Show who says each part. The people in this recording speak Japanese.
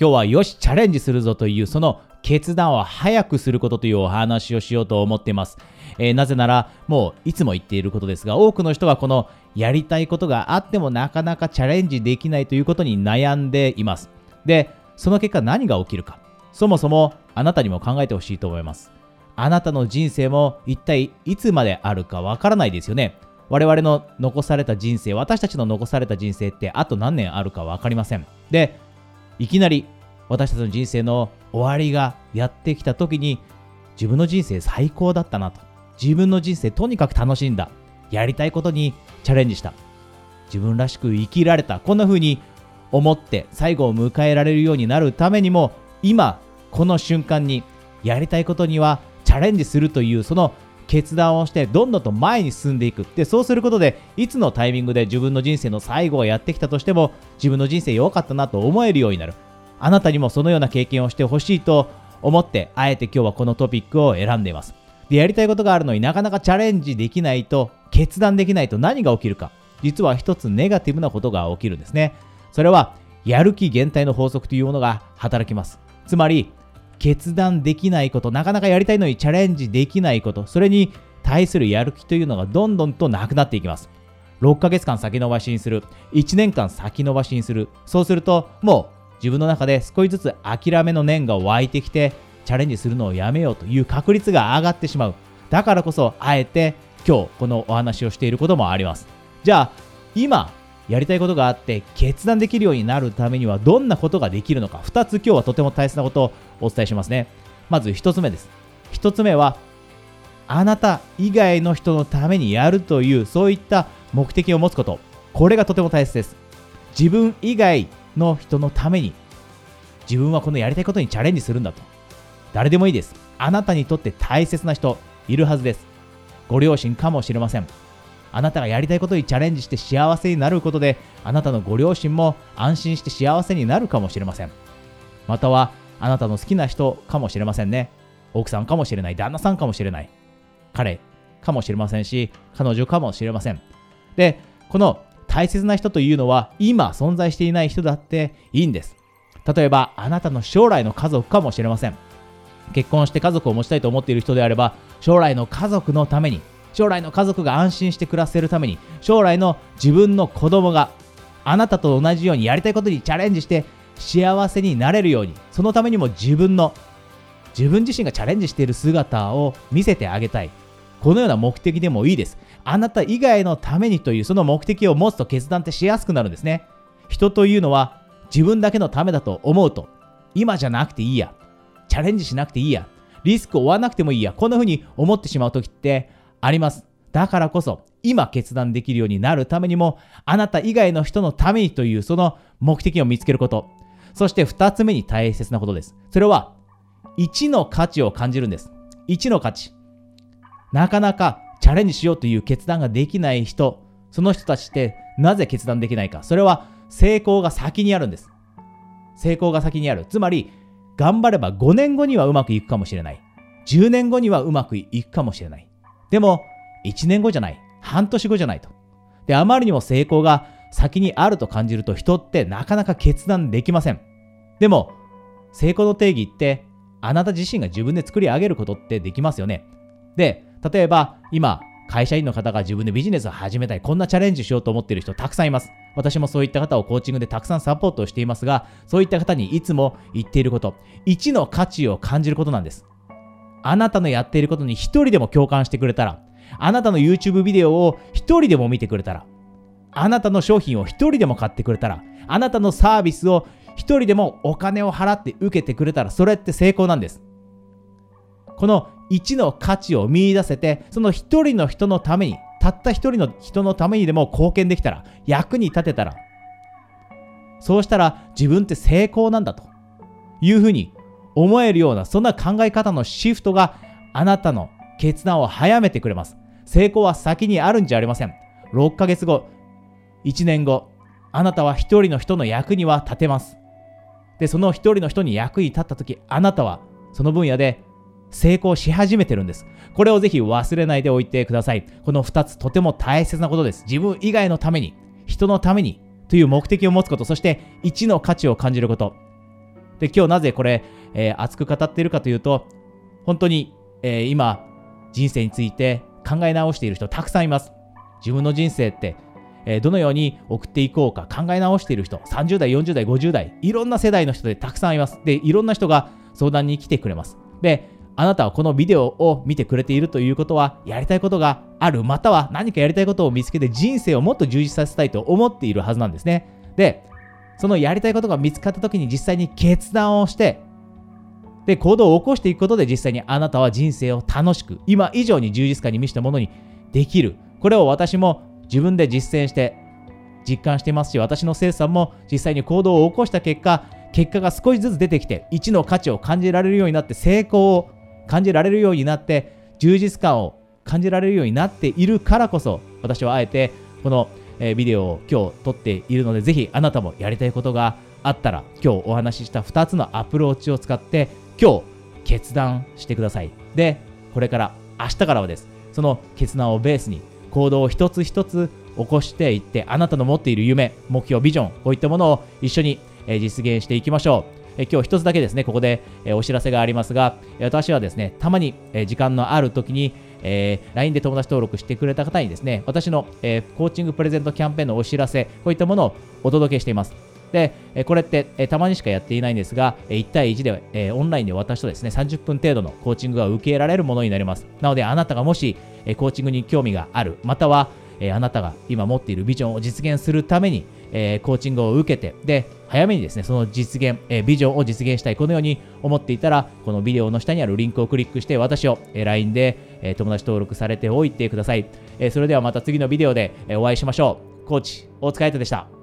Speaker 1: 今日はよし、チャレンジするぞという、その決断を早くすることというお話をしようと思っています。えー、なぜなら、もういつも言っていることですが、多くの人がこのやりたいことがあってもなかなかチャレンジできないということに悩んでいます。で、その結果何が起きるか。そもそもあなたにも考えてほしいと思います。あなたの人生も一体いつまであるかわからないですよね。我々の残された人生、私たちの残された人生ってあと何年あるか分かりません。で、いきなり私たちの人生の終わりがやってきた時に自分の人生最高だったなと。自分の人生とにかく楽しんだ。やりたいことにチャレンジした。自分らしく生きられた。こんな風に思って最後を迎えられるようになるためにも今この瞬間にやりたいことにはチャレンジするというその決断をしてどんどんと前に進んでいくでそうすることでいつのタイミングで自分の人生の最後がやってきたとしても自分の人生良かったなと思えるようになる。あなたにもそのような経験をしてほしいと思ってあえて今日はこのトピックを選んでいます。でやりたいことがあるのになかなかチャレンジできないと決断できないと何が起きるか。実は一つネガティブなことが起きるんですね。それはやる気減退の法則というものが働きます。つまり決断できないこと、なかなかやりたいのにチャレンジできないこと、それに対するやる気というのがどんどんとなくなっていきます。6ヶ月間先延ばしにする、1年間先延ばしにする、そうするともう自分の中で少しずつ諦めの念が湧いてきて、チャレンジするのをやめようという確率が上がってしまう。だからこそ、あえて今日このお話をしていることもあります。じゃあ、今、やりたいことがあって決断できるようになるためにはどんなことができるのか2つ今日はとても大切なことをお伝えしますね。まず1つ目です。1つ目はあなた以外の人のためにやるというそういった目的を持つこと。これがとても大切です。自分以外の人のために自分はこのやりたいことにチャレンジするんだと。誰でもいいです。あなたにとって大切な人いるはずです。ご両親かもしれません。あなたがやりたいことにチャレンジして幸せになることで、あなたのご両親も安心して幸せになるかもしれません。または、あなたの好きな人かもしれませんね。奥さんかもしれない、旦那さんかもしれない、彼かもしれませんし、彼女かもしれません。で、この大切な人というのは、今存在していない人だっていいんです。例えば、あなたの将来の家族かもしれません。結婚して家族を持ちたいと思っている人であれば、将来の家族のために将来の家族が安心して暮らせるために将来の自分の子供があなたと同じようにやりたいことにチャレンジして幸せになれるようにそのためにも自分の自分自身がチャレンジしている姿を見せてあげたい。このような目的でもいいです。あなた以外のためにというその目的を持つと決断ってしやすくなるんですね。人というのは自分だけのためだと思うと今じゃなくていいや。チャレンジしなくていいや。リスクを負わなくてもいいや。こんな風に思ってしまう時ってあります。だからこそ、今決断できるようになるためにも、あなた以外の人のためにというその目的を見つけること。そして二つ目に大切なことです。それは、1の価値を感じるんです。1の価値。なかなかチャレンジしようという決断ができない人、その人たちってなぜ決断できないか。それは成功が先にあるんです。成功が先にある。つまり、頑張れば5年後にはうまくいくかもしれない。10年後にはうまくいくかもしれない。でも、1年後じゃない。半年後じゃないと。で、あまりにも成功が先にあると感じると人ってなかなか決断できません。でも、成功の定義って、あなた自身が自分で作り上げることってできますよね。で、例えば、今、会社員の方が自分でビジネスを始めたい、こんなチャレンジしようと思っている人たくさんいます。私もそういった方をコーチングでたくさんサポートをしていますが、そういった方にいつも言っていること、1の価値を感じることなんです。あなたのやっていることに一人でも共感してくれたら、あなたの YouTube ビデオを一人でも見てくれたら、あなたの商品を一人でも買ってくれたら、あなたのサービスを一人でもお金を払って受けてくれたら、それって成功なんです。この1の価値を見出せて、その一人の人のために、たった一人の人のためにでも貢献できたら、役に立てたら、そうしたら自分って成功なんだというふうに思えるような、そんな考え方のシフトがあなたの決断を早めてくれます。成功は先にあるんじゃありません。6ヶ月後、1年後、あなたは一人の人の役には立てます。で、その一人の人に役に立った時、あなたはその分野で成功し始めてるんです。これをぜひ忘れないでおいてください。この2つとても大切なことです。自分以外のために、人のためにという目的を持つこと、そして1の価値を感じること。で、今日なぜこれ、えー、熱く語っているかというと、本当に、えー、今、人生について考え直している人たくさんいます。自分の人生って、えー、どのように送っていこうか考え直している人、30代、40代、50代、いろんな世代の人でたくさんいます。で、いろんな人が相談に来てくれます。で、あなたはこのビデオを見てくれているということは、やりたいことがある、または何かやりたいことを見つけて人生をもっと充実させたいと思っているはずなんですね。で、そのやりたいことが見つかった時に実際に決断をして、で、行動を起こしていくことで実際にあなたは人生を楽しく、今以上に充実感に満ちたものにできる。これを私も自分で実践して実感していますし、私の生産も実際に行動を起こした結果、結果が少しずつ出てきて、1の価値を感じられるようになって、成功を感じられるようになって、充実感を感じられるようになっているからこそ、私はあえてこのビデオを今日撮っているので、ぜひあなたもやりたいことがあったら、今日お話しした2つのアプローチを使って、今日決断してください。で、これから、明日からはです。その決断をベースに行動を一つ一つ起こしていって、あなたの持っている夢、目標、ビジョン、こういったものを一緒に実現していきましょう。え今日一つだけですね、ここで、えお知らせがありますが、私はですね、たまに、え時間のある時に、えー、LINE で友達登録してくれた方にですね、私の、えー、コーチングプレゼントキャンペーンのお知らせ、こういったものをお届けしています。で、えこれって、えたまにしかやっていないんですが、1対1で、えオンラインで私とですね、30分程度のコーチングが受けられるものになります。なので、あなたがもし、えコーチングに興味がある、または、えあなたが今持っているビジョンを実現するために、えコーチングを受けて、で、早めにですね、その実現、えビジョンを実現したい、このように思っていたら、このビデオの下にあるリンクをクリックして、私を、え LINE で、え友達登録されておいてください。えそれではまた次のビデオで、えお会いしましょう。コーチ、大塚愛斗でした。